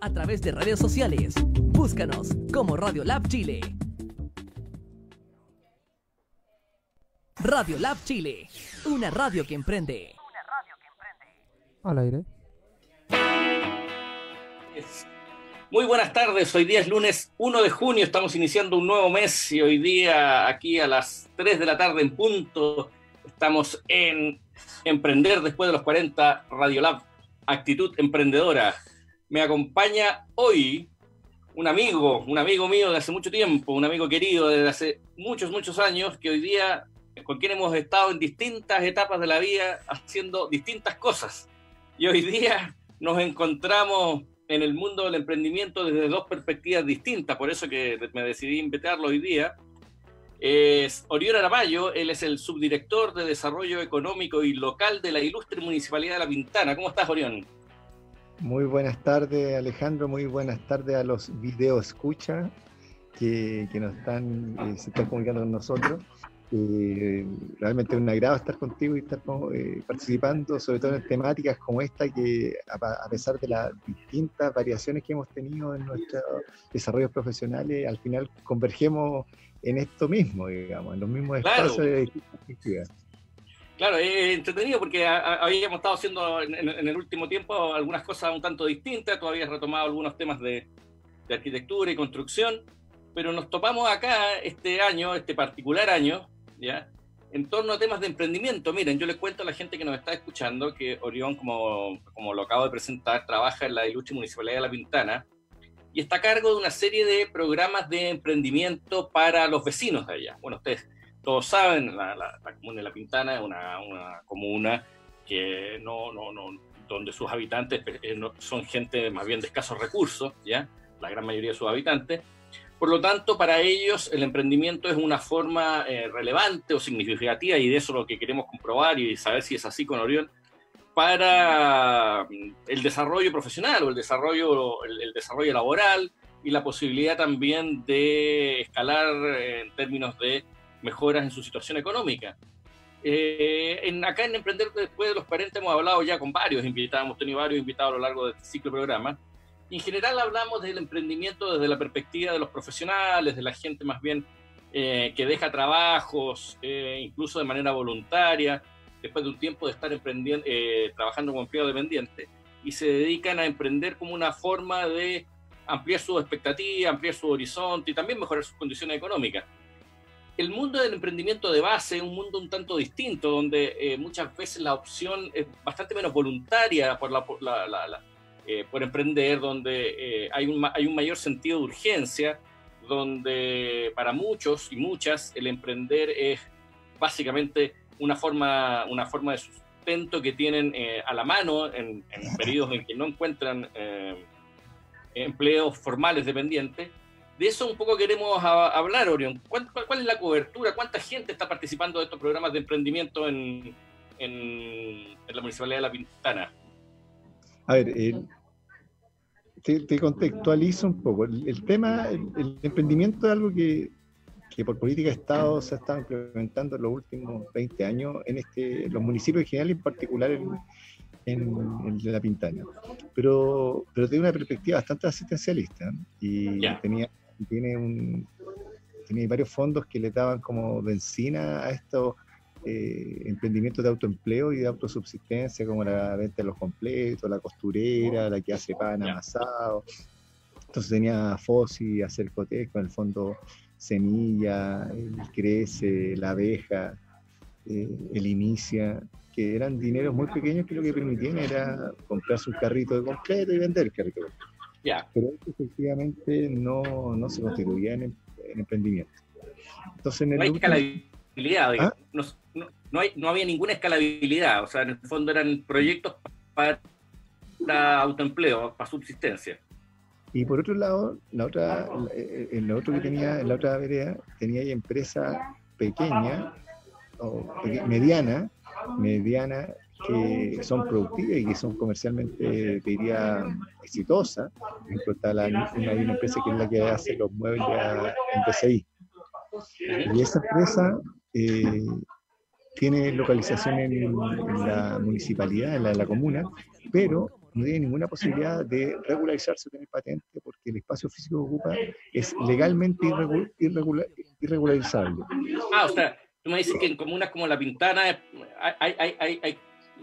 a través de redes sociales. Búscanos como Radio Lab Chile. Radio Lab Chile, una radio que emprende. Al aire. Muy buenas tardes, hoy día es lunes 1 de junio, estamos iniciando un nuevo mes y hoy día aquí a las 3 de la tarde en punto estamos en Emprender después de los 40 Radiolab, actitud emprendedora. Me acompaña hoy un amigo, un amigo mío de hace mucho tiempo, un amigo querido desde hace muchos, muchos años, que hoy día, con quien hemos estado en distintas etapas de la vida haciendo distintas cosas. Y hoy día nos encontramos en el mundo del emprendimiento desde dos perspectivas distintas, por eso que me decidí invitarlo hoy día. Es Orión Aramayo, él es el subdirector de Desarrollo Económico y Local de la Ilustre Municipalidad de La Pintana. ¿Cómo estás, Orión? Muy buenas tardes, Alejandro. Muy buenas tardes a los video escucha que, que nos están, eh, se están comunicando con nosotros. Eh, realmente es un agrado estar contigo y estar eh, participando, sobre todo en temáticas como esta, que a, pesar de las distintas variaciones que hemos tenido en nuestros desarrollos profesionales, al final convergemos en esto mismo, digamos, en los mismos espacios de distintas actividades. Claro, es entretenido porque habíamos estado haciendo en, el último tiempo algunas cosas un tanto distintas, todavía retomado algunos temas de, de arquitectura y construcción, pero nos topamos acá este año, este particular año, ¿ya? En torno a temas de emprendimiento. Miren, yo les cuento a la gente que nos está escuchando que Orión, como, como lo acabo de presentar, trabaja en la ilustre Municipalidad de La Pintana y está a cargo de una serie de programas de emprendimiento para los vecinos de allá. Bueno, ustedes todos saben, la, la, comuna de La Pintana es una, una comuna que no, no, no, donde sus habitantes eh, son gente más bien de escasos recursos, ¿ya? La gran mayoría de sus habitantes. Por lo tanto, para ellos el emprendimiento es una forma eh, relevante o significativa y de eso lo que queremos comprobar y saber si es así con Orión para mm, el desarrollo profesional o el desarrollo, el, desarrollo laboral y la posibilidad también de escalar en términos de mejoras en su situación económica. Eh, en, acá en Emprender después de los parentes hemos hablado ya con varios invitados, hemos tenido varios invitados a lo largo de este ciclo de programa en general hablamos del emprendimiento desde la perspectiva de los profesionales, de la gente más bien eh, que deja trabajos, eh, incluso de manera voluntaria, después de un tiempo de estar emprendiendo, eh, trabajando como empleado dependiente, y se dedican a emprender como una forma de ampliar su expectativa, ampliar su horizonte y también mejorar sus condiciones económicas. El mundo del emprendimiento de base es un mundo un tanto distinto, donde muchas veces la opción es bastante menos voluntaria por la, la eh, por emprender, donde eh, hay, un, hay un mayor sentido de urgencia, donde para muchos y muchas el emprender es básicamente una forma, una forma de sustento que tienen eh, a la mano en, periodos en que no encuentran empleos formales dependientes. De eso un poco queremos hablar, Orión. ¿Cuál, ¿Cuál, es la cobertura? ¿Cuánta gente está participando de estos programas de emprendimiento en, en, en la Municipalidad de La Pintana? A ver, te, contextualizo un poco. El, tema, el, emprendimiento es algo que, que, por política de Estado se ha estado implementando en los últimos 20 años en este, los municipios en general y en particular en, en, La Pintana. Pero, pero tiene una perspectiva bastante asistencialista y tenía, tiene, un, varios fondos que le daban como benzina a estos eh, emprendimientos de autoempleo y de autosubsistencia, como la venta de los completos, la costurera, la que hace pan amasado. Entonces tenía FOSI, Acercotec, con el fondo Semilla, el Crece, la Abeja, eh, el Inicia, que eran dineros muy pequeños que lo que permitían era comprarse un carrito de completo y vender el carrito. Pero efectivamente no, no se constituía en, emprendimiento. Entonces, en el ¿Ah? no, no, hay, no había ninguna escalabilidad, o sea, en el fondo eran proyectos para, autoempleo, para subsistencia. Y por otro lado, la otra, en lo otro que tenía, en la otra vereda, tenía empresa pequeña o mediana, mediana que son productivas y que son comercialmente, diría, exitosas. Está la, una, una, empresa que es la que hace los muebles en PCI. Y esa empresa eh, tiene localización en, la municipalidad, en la, comuna, pero no tiene ninguna posibilidad de regularizarse o tener patente porque el espacio físico que ocupa es legalmente irregularizable. Ah, o sea, tú me dices que en comunas como La Pintana hay, hay, hay, hay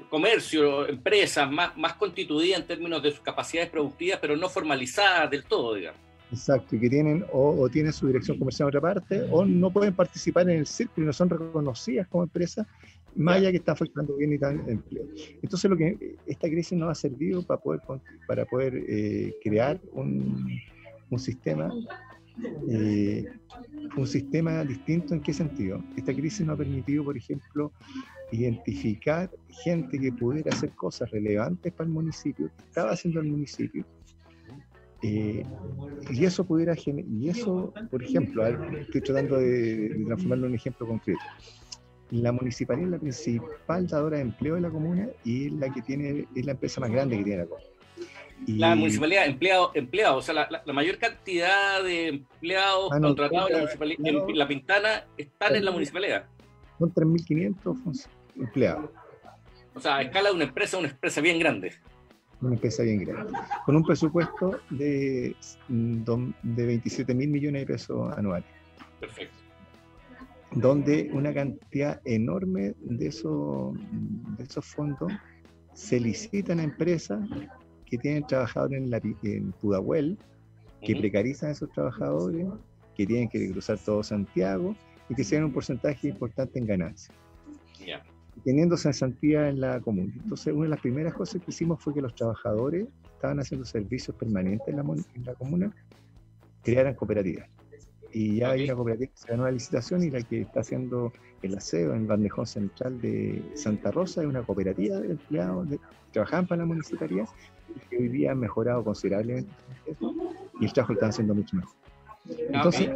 comercio, empresas más, más constituidas en términos de sus capacidades productivas, pero no formalizadas del todo, digamos. Exacto, y que tienen o, tienen su dirección comercial en otra parte, o no pueden participar en el círculo y no son reconocidas como empresas, más allá que están afectando bien y tal empleo. Entonces, lo que esta crisis nos ha servido para poder, para poder eh, crear un, un sistema eh, un sistema distinto en qué sentido. Esta crisis nos ha permitido, por ejemplo, identificar gente que pudiera hacer cosas relevantes para el municipio, estaba haciendo el municipio, eh, y eso pudiera y eso, por ejemplo, estoy tratando de, transformarlo en un ejemplo concreto. La municipalidad es la principal dadora de empleo de la comuna y es la que tiene, es la empresa más grande que tiene la comuna. La municipalidad, empleados, empleado, o sea, la, mayor cantidad de empleados ah, contratados en la, municipalidad, en la Pintana están en la municipalidad. Son 3.500 empleados. O sea, a escala de una empresa, una empresa bien grande una empresa bien grande, con un presupuesto de, de 27 mil millones de pesos anuales. Perfecto. Donde una cantidad enorme de esos, de esos fondos se licitan a empresas que tienen trabajadores en, la, en Pudahuel, que precarizan a esos trabajadores, que tienen que cruzar todo Santiago y que sean un porcentaje importante en ganancias. Teniendo cesantía en la comuna. Entonces, una de las primeras cosas que hicimos fue que los trabajadores estaban haciendo servicios permanentes en la, en la comuna, crearan cooperativas. Y ya hay una cooperativa que se ganó la licitación y la que está haciendo el aseo en bandejón central de Santa Rosa es una cooperativa de empleados que trabajaban para la municipalidad que hoy día han mejorado considerablemente y el trabajo lo están haciendo mucho mejor. Entonces,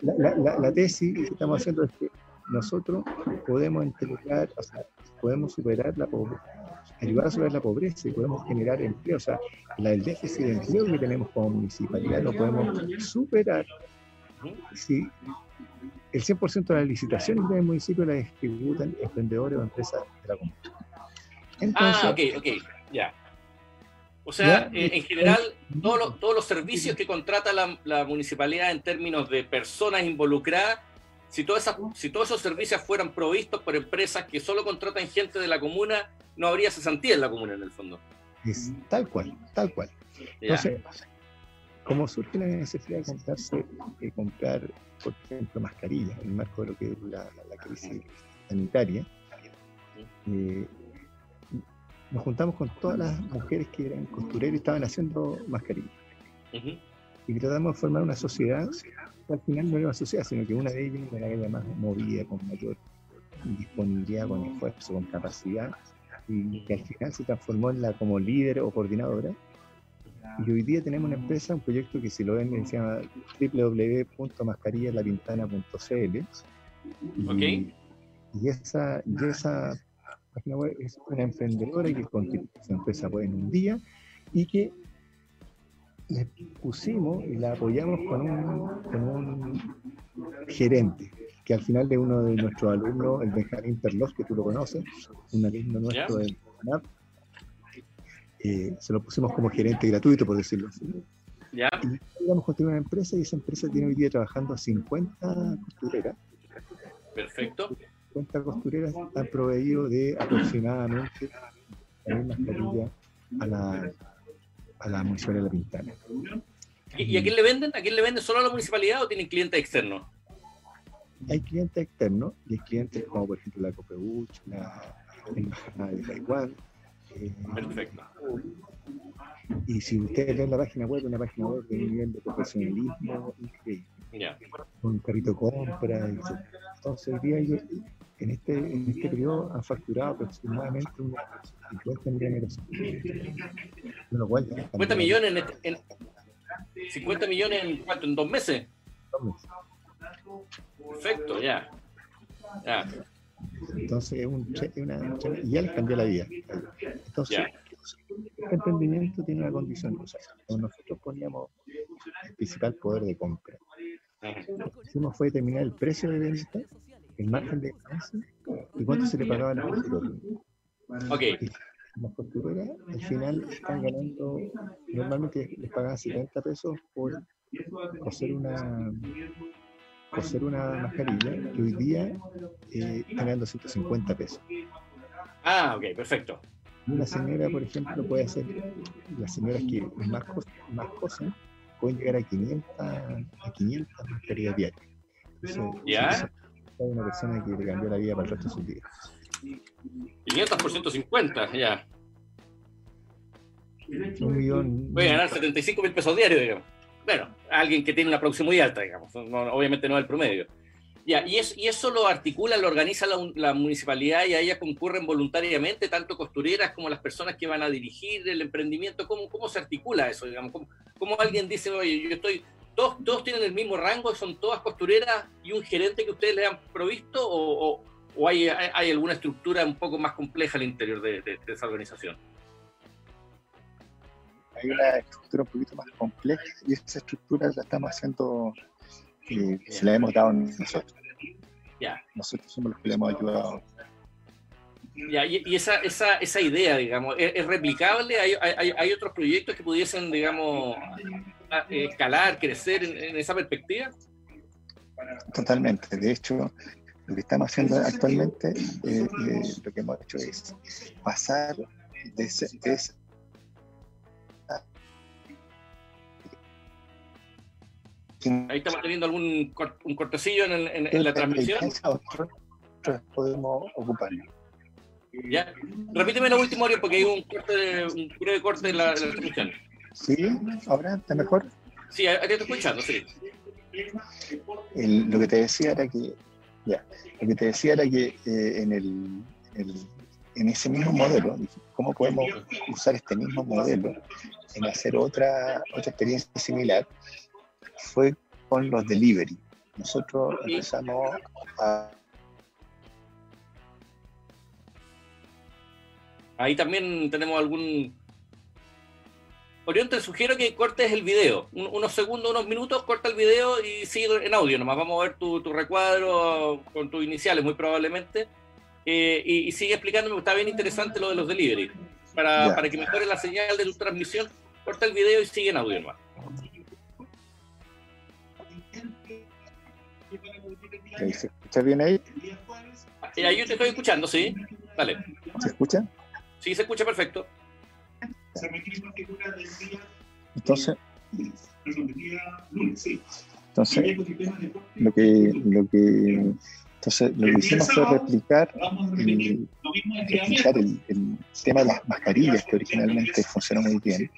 la, la, la tesis que estamos haciendo es que nosotros podemos integrar, o sea, podemos superar la pobreza, ayudar a superar la pobreza y podemos generar empleo. O sea, la, el déficit de empleo que tenemos como municipalidad lo podemos superar si el 100% de las licitaciones del municipio las ejecutan emprendedores o empresas de la comunidad. ah, ok, ok, ya. O sea, eh, en general, todos los, todos los servicios que contrata la, la, municipalidad en términos de personas involucradas si, todas si todos esos servicios fueran provistos por empresas que solo contratan gente de la comuna, no habría cesantía en la comuna en el fondo. Es tal cual, tal cual. Entonces, como surge la necesidad de comprarse, de comprar, por ejemplo, mascarillas en el marco de lo que es la, crisis sanitaria, eh, nos juntamos con todas las mujeres que eran costureras y estaban haciendo mascarillas. Y tratamos de formar una sociedad al final no era una sociedad, sino que una de ellas era la más movida, con mayor disponibilidad, con esfuerzo, con capacidad, y que al final se transformó en la como líder o coordinadora. Y hoy día tenemos una empresa, un proyecto que si lo ven se llama www.mascarillalapintana.cl. Y, y, esa, y esa página web es una emprendedora que constituye esa empresa pues, en un día y que le pusimos y la apoyamos con un, con un gerente, que al final de uno de nuestros alumnos, el Benjamín Perlos, que tú lo conoces, un alumno nuestro de la eh, se lo pusimos como gerente gratuito, por decirlo así. ¿Ya? Y íbamos a construir una empresa y esa empresa tiene hoy día trabajando a 50 costureras. Perfecto. 50 costureras han proveído de aproximadamente la misma a la a la municipalidad de La Pintana. ¿Y, a quién le venden? ¿A quién le venden solo a la municipalidad o tienen clientes externos? Hay clientes externos y hay clientes como por ejemplo la Copeuch, la Embajada de Taiwán. Eh, Perfecto. Y si ustedes ven la página web, una página web de un nivel de profesionalismo increíble. Yeah. Con carrito compra. Entonces, hoy día en este, en este periodo han facturado aproximadamente unos 50 millones de pesos. 50 millones en, 50 millones en cuánto, en dos meses. Dos meses. Perfecto, ya. ya. Entonces, es un, una, y ya les cambió la vida. Entonces, este emprendimiento tiene una condición. O sea, nosotros poníamos el principal poder de compra. Lo que hicimos fue determinar el precio de venta el margen de ganancia y cuánto se le pagaba a la Ok. las costureras al final están ganando, normalmente les pagan 70 pesos por coser una coser una mascarilla que hoy día eh, ganando 150 pesos. Ah, ok, perfecto. Una señora, por ejemplo, puede hacer, las señoras que más, más cosen, pueden llegar a 500, a 500 mascarillas diarias. ¿Ya? Hay una persona que le cambió la vida para el resto de sus días. 500 por 150, ya. Un millón. Voy a ganar 75 mil pesos diarios, digamos. Bueno, alguien que tiene una producción muy alta, digamos. obviamente no el promedio. Ya, y, es, y eso lo articula, lo organiza la, la, municipalidad y a ella concurren voluntariamente, tanto costureras como las personas que van a dirigir el emprendimiento. ¿Cómo, cómo se articula eso? Digamos? ¿Cómo, ¿Cómo, alguien dice, oye, yo estoy, todos, todos tienen el mismo rango, son todas costureras y un gerente que ustedes le han provisto? ¿O, o, hay, hay, alguna estructura un poco más compleja al interior de, de, esa organización? Hay una estructura un poquito más compleja y esa estructura la estamos haciendo eh, se la hemos dado nosotros. Ya. Nosotros somos los que le hemos ayudado. Ya, y, esa, esa, esa, idea, digamos, ¿es, replicable? ¿Hay, ¿Hay, hay, otros proyectos que pudiesen, digamos, escalar, crecer en, esa perspectiva? Totalmente. De hecho, lo que estamos haciendo actualmente, eh, eh, lo que hemos hecho es pasar de, ese, de ese Ahí estamos teniendo algún un cortecillo en, en, la transmisión. podemos ocuparlo. Ya. Repíteme lo último, porque hay un, corte un breve corte en la, transmisión. Sí, ahora está mejor. Sí, ahí te estoy escuchando, sí. lo que te decía era que, ya, lo que te decía era que eh, en, el, en ese mismo modelo, ¿cómo podemos usar este mismo modelo en hacer otra, otra experiencia similar? fue con los delivery. Nosotros empezamos a... Ahí también tenemos algún... Orión, te sugiero que cortes el video. unos segundos, unos minutos, corta el video y sigue en audio nomás. Vamos a ver tu, recuadro con tus iniciales, muy probablemente. Eh, y, sigue explicándome, está bien interesante lo de los delivery. Para, para que mejore la señal de tu transmisión, corta el video y sigue en audio nomás. ¿Se escucha bien ahí? ahí yo te estoy escuchando, sí. Dale. ¿Se escucha? Sí, se escucha perfecto. Entonces, entonces lo que, lo que entonces lo que hicimos fue replicar, el, replicar el, el, tema de las mascarillas que originalmente funcionó muy bien.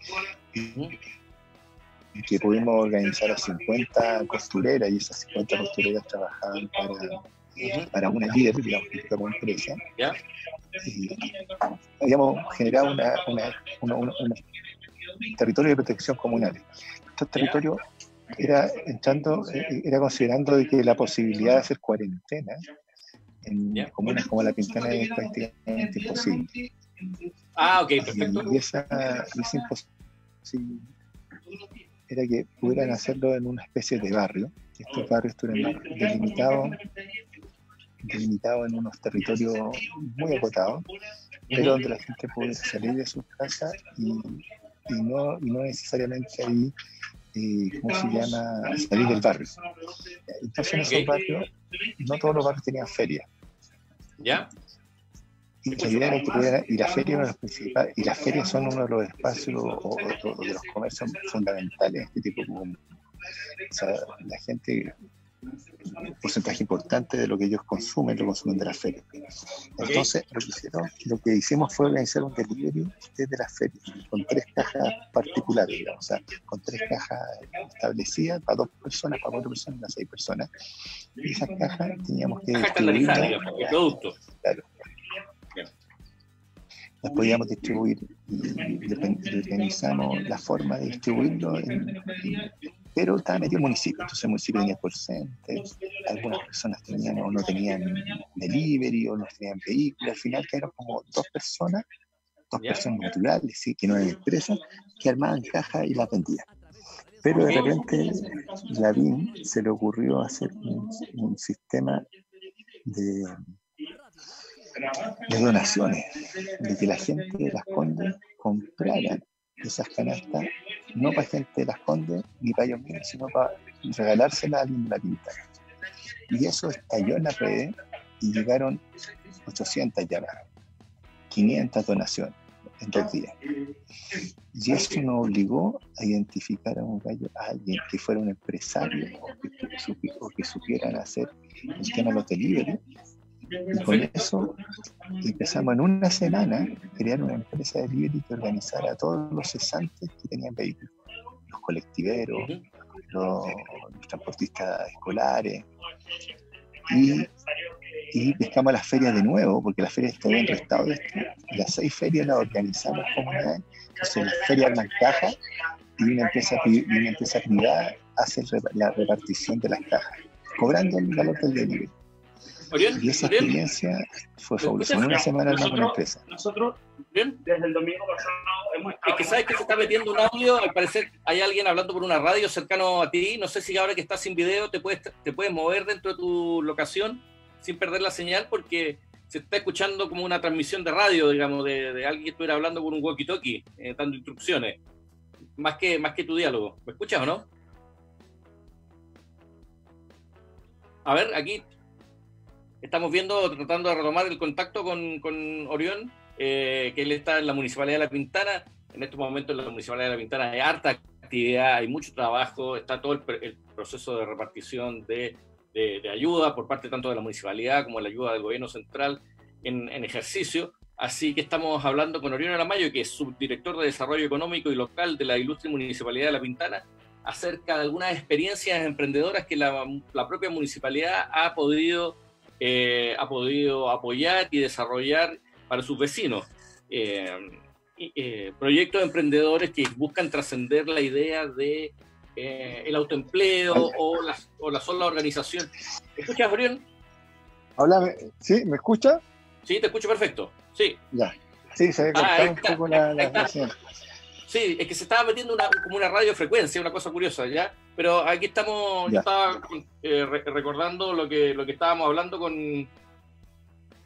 que pudimos organizar a 50 costureras y esas 50 costureras trabajaban para, para una líder, digamos, una empresa. Y habíamos generado una, una, un territorio de protección comunal. Estos territorios era entrando, eh, era considerando de que la posibilidad de hacer cuarentena en comunas como la Pintana es prácticamente imposible. Ah, ok, perfecto. Y, esa, esa imposibilidad era que pudieran hacerlo en una especie de barrio. Estos barrios estuvieran delimitados, delimitados en unos territorios muy acotados, pero donde la gente pudiera salir de sus casas y, y, no, y no necesariamente ahí, eh, ¿cómo se llama?, salir del barrio. Entonces en esos barrios, no todos los barrios tenían feria. ¿Ya? Y la idea era que pudiera, y la feria los principales, y las ferias son uno de los espacios o, de los comercios fundamentales de este tipo de O sea, la gente, un porcentaje importante de lo que ellos consumen, lo consumen de las ferias. Entonces, lo que, hicieron, lo que hicimos fue organizar un delivery desde las ferias, con tres cajas particulares, digamos, o sea, con tres cajas establecidas para dos personas, para cuatro personas, para seis personas. Y esas cajas teníamos que... Cajas digamos, el producto. Claro las podíamos distribuir y organizamos la forma de distribuirlo, pero estaba metido el municipio, entonces el municipio tenía porcente, algunas personas tenían o no tenían delivery o no tenían vehículo, al final quedaron como dos personas, dos personas naturales, ¿sí? que no eran empresas, que armaban cajas y las vendían. Pero de repente la BIM se le ocurrió hacer un sistema de de donaciones, de que la gente de Las Condes comprara esas canastas, no para gente de Las Condes ni para ellos mismos, sino para regalársela a alguien la pinta. Y eso estalló en las redes y llegaron 800 llamadas, 500 donaciones en dos días. Y eso nos obligó a identificar a, un gallo, a alguien que fuera un empresario o que, supieran hacer el tema de los delivery. Y con eso empezamos en una semana a crear una empresa de delivery que organizara a todos los cesantes que tenían vehículos, los colectiveros, los, los transportistas escolares. Y y pescamos las ferias de nuevo, porque la feria otro estado de esto. Las seis ferias las organizamos comunidades, son las ferias cajas y una empresa, y una empresa privada hace la repartición de las cajas, cobrando el valor del delivery. Y esa experiencia fue fabulosa. Una semana nosotros, una empresa. Nosotros, bien, desde el domingo pasado hemos Es que sabes que se está metiendo un audio, al parecer hay alguien hablando por una radio cercano a ti. No sé si ahora que estás sin video te puedes, te puedes mover dentro de tu locación sin perder la señal porque se está escuchando como una transmisión de radio, digamos, de, alguien que estuviera hablando con un walkie-talkie, eh, dando instrucciones, más que, más que tu diálogo. ¿Me escuchas o no? A ver, aquí estamos viendo, tratando de retomar el contacto con, con Orión, eh, que él está en la Municipalidad de La Pintana. En estos momentos en la Municipalidad de La Pintana hay harta actividad, hay mucho trabajo, está todo el proceso de repartición de de, ayuda por parte tanto de la municipalidad como de la ayuda del gobierno central en, ejercicio. Así que estamos hablando con Orión Aramayo, que es subdirector de Desarrollo Económico y Local de la Ilustre Municipalidad de La Pintana, acerca de algunas experiencias emprendedoras que la, propia municipalidad ha podido, eh, ha podido apoyar y desarrollar para sus vecinos. Eh, eh, proyectos emprendedores que buscan trascender la idea de eh, el autoempleo o la, o la sola organización. ¿Me escuchas? Hola, ¿sí? ¿Me escucha? Sí, te escucho perfecto. Sí. Ya. Sí, se ve ah, un poco la, la Sí, es que se estaba metiendo una, como una radiofrecuencia, una cosa curiosa, ¿ya? Pero aquí estamos, yo estaba eh, recordando lo que, lo que estábamos hablando con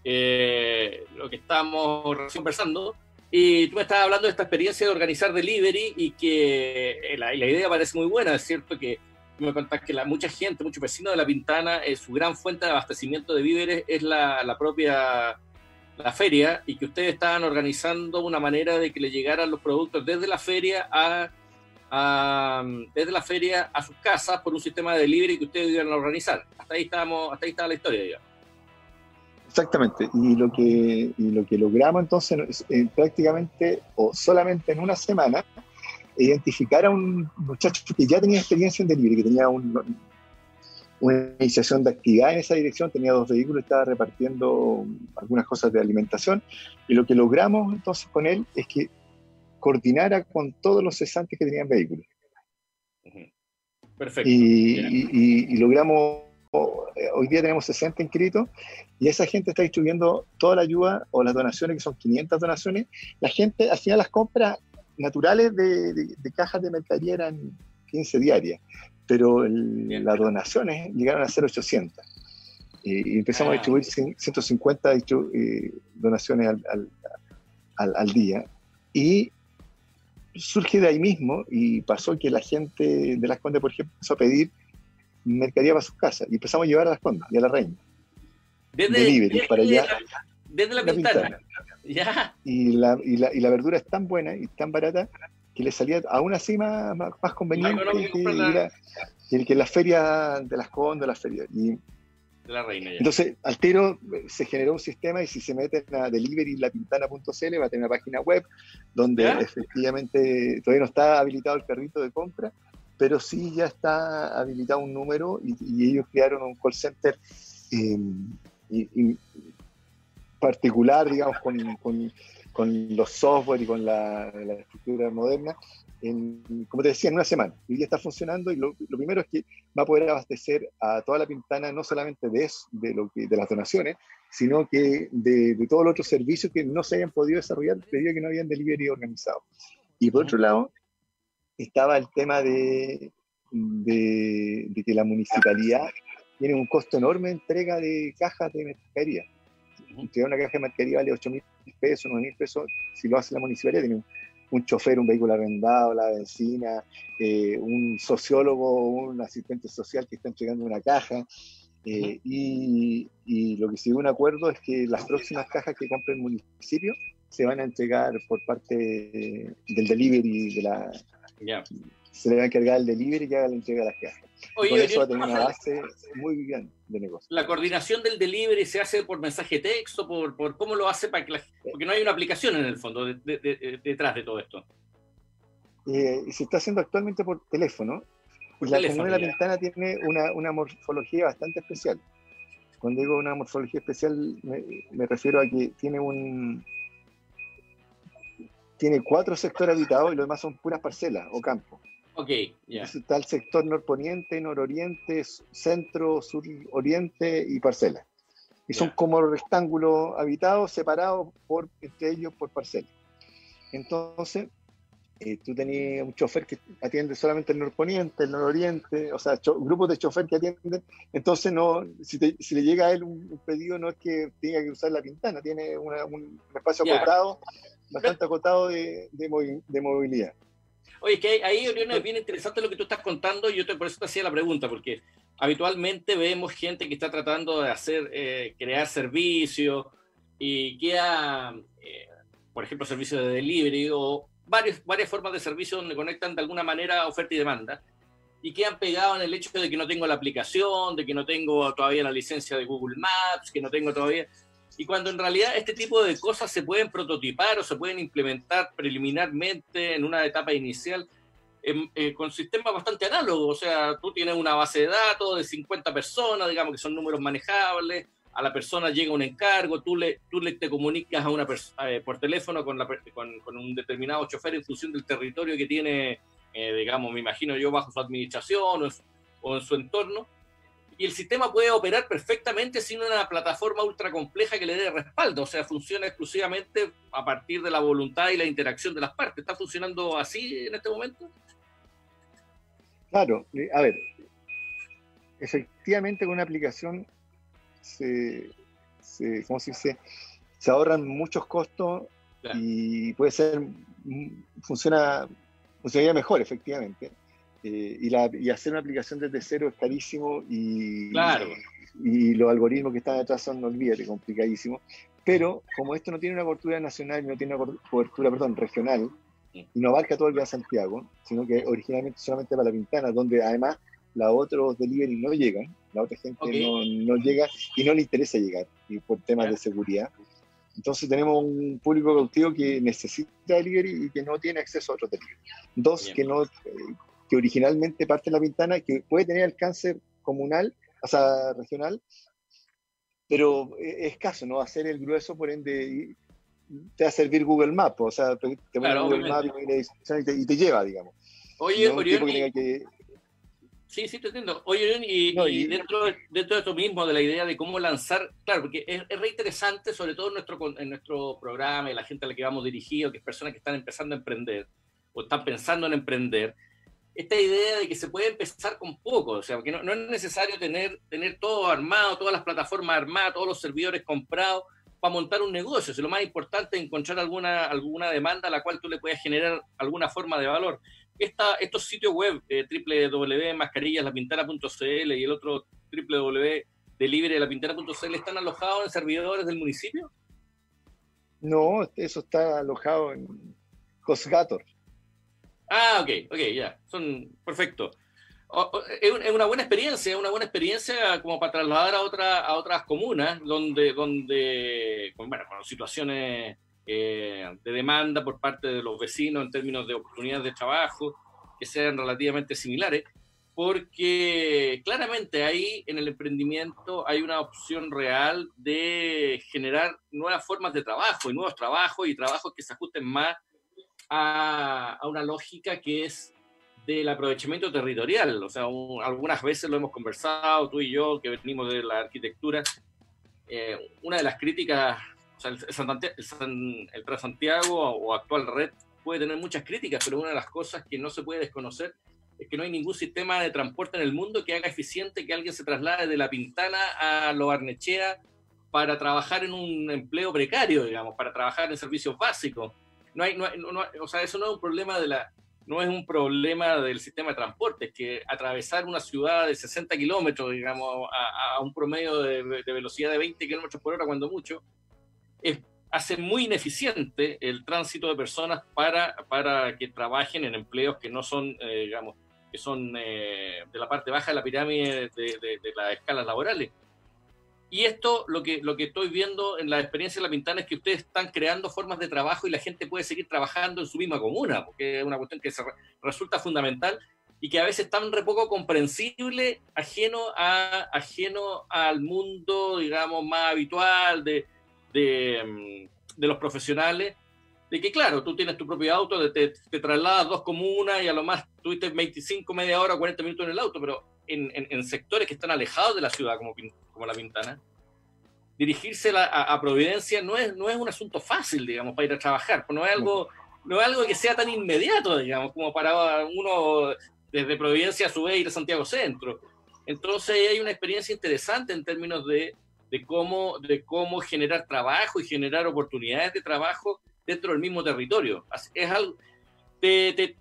eh, lo que estábamos conversando, y tú me estabas hablando de esta experiencia de organizar delivery y que eh, la, la idea parece muy buena, es cierto que me contás que la, mucha gente, muchos vecinos de La Pintana, eh, su gran fuente de abastecimiento de víveres es la, la, propia la feria y que ustedes estaban organizando una manera de que le llegaran los productos desde la feria a, a desde la feria a sus casas por un sistema de delivery que ustedes iban a organizar. Hasta ahí estábamos, hasta ahí estaba la historia, digamos. Exactamente, y lo que, lo que logramos entonces eh, prácticamente o solamente en una semana, identificar a un muchacho que ya tenía experiencia en delivery, que tenía una iniciación de actividad en esa dirección, tenía dos vehículos, estaba repartiendo algunas cosas de alimentación, y lo que logramos entonces con él es que coordinara con todos los cesantes que tenían vehículos. Perfecto. y logramos hoy día tenemos 60 inscritos y esa gente está distribuyendo toda la ayuda o las donaciones, que son 500 donaciones. La gente hacía las compras naturales de, cajas de mercadería eran 15 diarias, pero las donaciones llegaron a ser 800. y empezamos a ah. distribuir 150 eh, donaciones al, al, al, día. Y surge de ahí mismo y pasó que la gente de las Condes, por ejemplo, empezó a pedir mercadería para sus casas y empezamos a llevar a las condas y a la reina. Desde, para allá. Desde la, ventana. Ya. Y, la, y, la, y la verdura es tan buena y tan barata que le salía aún así más, más, conveniente que, que, la feria de las condas, la feria. Y, la reina Entonces, al tiro eh, se generó un sistema y si se meten a deliverylapintana.cl va a tener una página web donde efectivamente todavía no está habilitado el carrito de compra, pero sí ya está habilitado un número y, ellos crearon un call center eh, particular, digamos, con, con, con, los software y con la, estructura moderna, en, como te decía, en una semana. Y ya está funcionando y lo, primero es que va a poder abastecer a toda la pintana no solamente de, de, lo que, de las donaciones, sino que de, de todos los otros servicios que no se hayan podido desarrollar debido a que no habían delivery organizado. Y por otro lado, estaba el tema de, de, que la municipalidad tiene un costo enorme de entrega de cajas de mercadería. entregar una caja de mercadería vale 8 mil pesos, 9 mil pesos, si lo hace la municipalidad, tiene un, chofer, un vehículo arrendado, la benzina, eh, un sociólogo, un asistente social que está entregando una caja. Eh, y, y, lo que dio un acuerdo es que las próximas cajas que compre el municipio se van a entregar por parte del delivery de la, se le va a encargar el delivery y haga la entrega de las cajas. Oye, con eso va a tener una base muy bien de negocio. ¿La coordinación del delivery se hace por mensaje texto? Por, por ¿Cómo lo hace? para que Porque no hay una aplicación en el fondo detrás de todo esto. Eh, se está haciendo actualmente por teléfono. la comuna de La Pintana tiene una, una, morfología bastante especial. Cuando digo una morfología especial, me, me refiero a que tiene un, tiene cuatro sectores habitados y los demás son puras parcelas o campos. Ok, ya. Está el sector norponiente, nororiente, centro, suroriente y parcela. Y son como rectángulos habitados, separados por, entre ellos por parcela. Entonces, eh, tú tenías un chofer que atiende solamente el norponiente, el nororiente, o sea, grupos de chofer que atienden. Entonces, no, si, si le llega a él un, pedido, no es que tenga que usar la pintana, tiene un espacio acotado, bastante acotado de, de movilidad. Oye, que ahí, Orión, es bien interesante lo que tú estás contando, y yo te, por eso te hacía la pregunta, porque habitualmente vemos gente que está tratando de hacer, eh, crear servicios y queda, eh, por ejemplo, servicios de delivery o varios, varias formas de servicio donde conectan de alguna manera oferta y demanda y quedan pegados en el hecho de que no tengo la aplicación, de que no tengo todavía la licencia de Google Maps, que no tengo todavía y cuando en realidad este tipo de cosas se pueden prototipar o se pueden implementar preliminarmente en una etapa inicial eh, con sistemas bastante análogos. O sea, tú tienes una base de datos de 50 personas, digamos que son números manejables, a la persona llega un encargo, tú le, tú le te comunicas a una eh, por teléfono con, la, con, con, un determinado chofer en función del territorio que tiene, eh, digamos, me imagino yo, bajo su administración o en su entorno y el sistema puede operar perfectamente sin una plataforma ultra compleja que le dé respaldo, o sea, funciona exclusivamente a partir de la voluntad y la interacción de las partes. ¿Está funcionando así en este momento? Claro, eh, a ver, efectivamente con una aplicación se, se ¿cómo se dice? Se ahorran muchos costos y puede ser, mm, funciona, funcionaría mejor, efectivamente eh, y, la, y, hacer una aplicación desde cero es carísimo y, y los algoritmos que están detrás son, no olvídate, complicadísimos. Pero como esto no tiene una cobertura nacional, no tiene una cobertura perdón, regional, y no abarca todo el Gran Santiago, sino que originalmente solamente para La Pintana, donde además los otros delivery no llegan, la otra gente no, no, llega y no le interesa llegar y por temas de seguridad. Entonces tenemos un público cautivo que necesita delivery y que no tiene acceso a otros delivery. Dos, que no, que originalmente parte de la ventana, que puede tener alcance comunal, o sea, regional, pero es escaso, ¿no? Hacer el grueso, por ende, te va a servir Google Maps, o sea, te, te Google Maps y te, lleva, digamos. Oye, Orión, Sí, sí, te entiendo. Oye, y, dentro, de, dentro de esto mismo, de la idea de cómo lanzar, claro, porque es, es re interesante, sobre todo en nuestro, en nuestro programa y la gente a la que vamos dirigidos, que es personas que están empezando a emprender o están pensando en emprender, esta idea de que se puede empezar con poco, o sea, que no, es necesario tener, tener todo armado, todas las plataformas armadas, todos los servidores comprados para montar un negocio. Lo más importante es encontrar alguna, alguna demanda a la cual tú le puedas generar alguna forma de valor. Estos sitios web, eh, www.mascarillaslapintana.cl y el otro www.deliverylapintana.cl, ¿están alojados en servidores del municipio? No, eso está alojado en Cosgator. Ah, ok, ok, ya, son perfecto. Es una buena experiencia, es una buena experiencia como para trasladar a, otra, a otras comunas donde, donde bueno, con situaciones eh, de demanda por parte de los vecinos en términos de oportunidades de trabajo que sean relativamente similares, porque claramente ahí en el emprendimiento hay una opción real de generar nuevas formas de trabajo y nuevos trabajos y trabajos que se ajusten más a, una lógica que es del aprovechamiento territorial. O sea, algunas veces lo hemos conversado, tú y yo, que venimos de la arquitectura. Eh, una de las críticas, o sea, el, el, Transantiago o actual red puede tener muchas críticas, pero una de las cosas que no se puede desconocer es que no hay ningún sistema de transporte en el mundo que haga eficiente que alguien se traslade de La Pintana a Lo Arnechea para trabajar en un empleo precario, digamos, para trabajar en servicios básicos. No hay, no, o sea, eso no es un problema de la, no es un problema del sistema de transporte, es que atravesar una ciudad de 60 kilómetros, digamos, a, un promedio de, velocidad de 20 kilómetros por hora, cuando mucho, es, hace muy ineficiente el tránsito de personas para, para que trabajen en empleos que no son, eh, digamos, que son eh, de la parte baja de la pirámide de, de las escalas laborales. Y esto, lo que, lo que estoy viendo en la experiencia de La Pintana es que ustedes están creando formas de trabajo y la gente puede seguir trabajando en su misma comuna, porque es una cuestión que resulta fundamental y que a veces tan re poco comprensible, ajeno, a, ajeno al mundo, digamos, más habitual de, de, mm, los profesionales, de que claro, tú tienes tu propio auto, te, trasladas dos comunas y a lo más tuviste 25, media hora, 40 minutos en el auto, pero en, en, sectores que están alejados de la ciudad, como, como La Pintana, dirigirse a, Providencia no es, no es un asunto fácil, digamos, para ir a trabajar, no es algo, no es algo que sea tan inmediato, digamos, como para uno desde Providencia a su vez ir a Santiago Centro. Entonces hay una experiencia interesante en términos de, de, cómo, de cómo generar trabajo y generar oportunidades de trabajo dentro del mismo territorio. Es algo, te,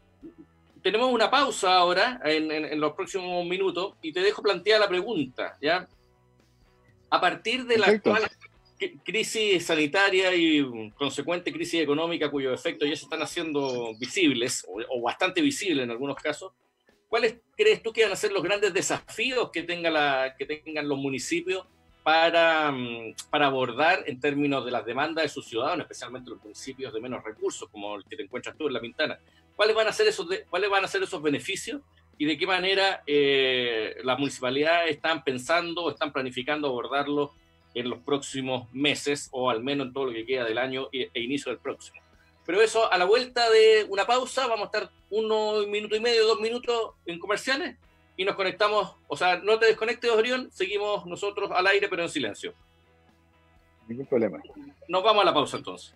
tenemos una pausa ahora en, los próximos minutos y te dejo plantear la pregunta, ¿ya? A partir de la actual crisis sanitaria y consecuente crisis económica cuyos efectos ya se están haciendo visibles o, bastante visibles en algunos casos, ¿cuáles crees tú que van a ser los grandes desafíos que, tenga la, que tengan los municipios para, mm, para abordar en términos de las demandas de sus ciudadanos, especialmente los municipios de menos recursos, como el que te encuentras tú en La Pintana? ¿Cuáles van a ser esos, cuáles van a ser esos beneficios y de qué manera eh, las municipalidades están pensando o están planificando abordarlo en los próximos meses o al menos en todo lo que queda del año e, e inicio del próximo? Pero eso, a la vuelta de una pausa, vamos a estar uno minuto y medio, dos minutos en comerciales y nos conectamos, o sea, no te desconectes, Orión, seguimos nosotros al aire, pero en silencio. Ningún problema. Nos vamos a la pausa entonces.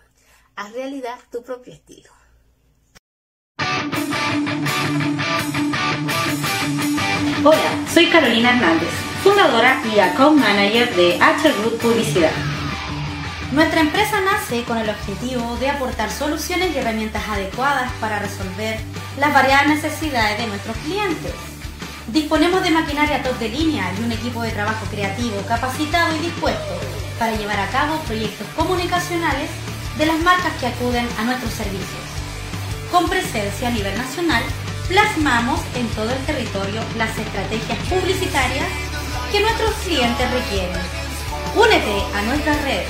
Haz realidad tu propio estilo. Hola, soy Carolina Hernández, fundadora y account manager de H Publicidad. Nuestra empresa nace con el objetivo de aportar soluciones y herramientas adecuadas para resolver las variadas necesidades de nuestros clientes. Disponemos de maquinaria top de línea y un equipo de trabajo creativo, capacitado y dispuesto para llevar a cabo proyectos comunicacionales de las marcas que acuden a nuestros servicios. Con presencia a nivel nacional, plasmamos en todo el territorio las estrategias publicitarias que nuestros clientes requieren. Únete a nuestras redes.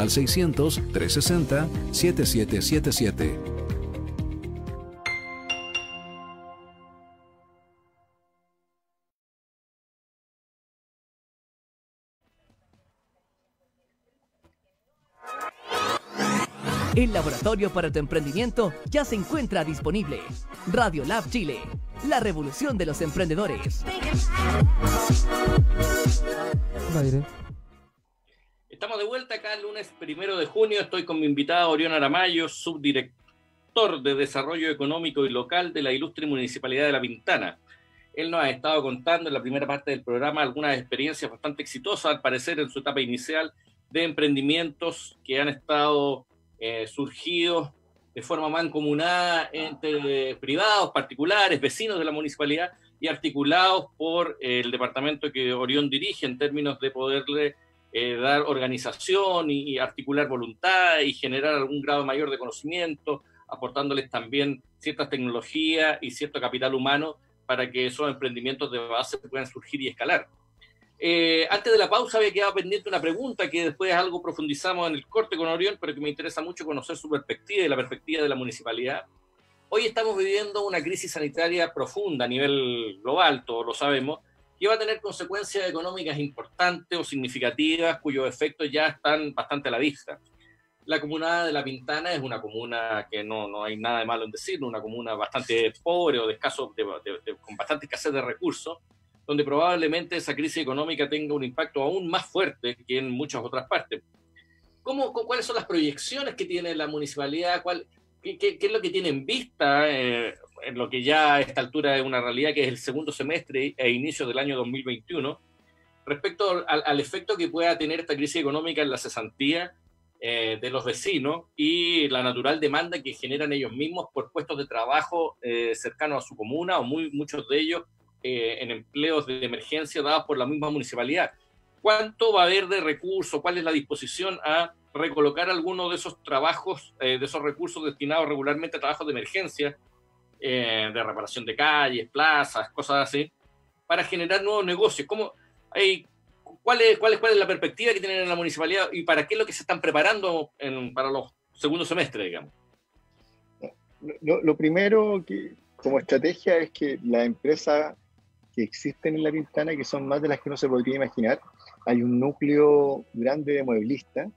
al 600-360-7777. El laboratorio para tu emprendimiento ya se encuentra disponible. Radio Lab Chile, la revolución de los emprendedores. Estamos de vuelta acá el lunes primero de junio. Estoy con mi invitado Orión Aramayo, subdirector de Desarrollo Económico y Local de la Ilustre Municipalidad de La Pintana. Él nos ha estado contando en la primera parte del programa algunas experiencias bastante exitosas, al parecer en su etapa inicial, de emprendimientos que han estado eh, surgidos de forma mancomunada entre privados, particulares, vecinos de la municipalidad y articulados por el departamento que Orión dirige en términos de poderle eh, dar organización y, articular voluntad y generar algún grado mayor de conocimiento, aportándoles también ciertas tecnologías y cierto capital humano para que esos emprendimientos de base puedan surgir y escalar. Eh, antes de la pausa había quedado pendiente una pregunta que después algo profundizamos en el corte con Orión, pero que me interesa mucho conocer su perspectiva y la perspectiva de la municipalidad. Hoy estamos viviendo una crisis sanitaria profunda a nivel global, todos lo sabemos, que va a tener consecuencias económicas importantes o significativas cuyos efectos ya están bastante a la vista. La comuna de La Pintana es una comuna que no, no hay nada de malo en decirlo, una comuna bastante pobre o de escaso, con bastante escasez de recursos, donde probablemente esa crisis económica tenga un impacto aún más fuerte que en muchas otras partes. ¿Cómo, ¿Cuáles son las proyecciones que tiene la municipalidad? ¿Cuál, qué, qué, es lo que tiene en vista eh, en lo que ya a esta altura es una realidad, que es el segundo semestre e inicio del año 2021, respecto al, efecto que pueda tener esta crisis económica en la cesantía eh, de los vecinos y la natural demanda que generan ellos mismos por puestos de trabajo eh, cercanos a su comuna o muy, muchos de ellos eh, en empleos de emergencia dados por la misma municipalidad. ¿Cuánto va a haber de recursos? ¿Cuál es la disposición a recolocar algunos de esos trabajos, eh, de esos recursos destinados regularmente a trabajos de emergencia, eh, de reparación de calles, plazas, cosas así, para generar nuevos negocios? ¿Cómo, hay, cuál, es, cuál, es, ¿Cuál es la perspectiva que tienen en la municipalidad y para qué es lo que se están preparando para los segundos semestres, digamos? Lo, primero que, como estrategia es que la empresa que existen en La Pintana, que son más de las que uno se podría imaginar. Hay un núcleo grande de mueblistas,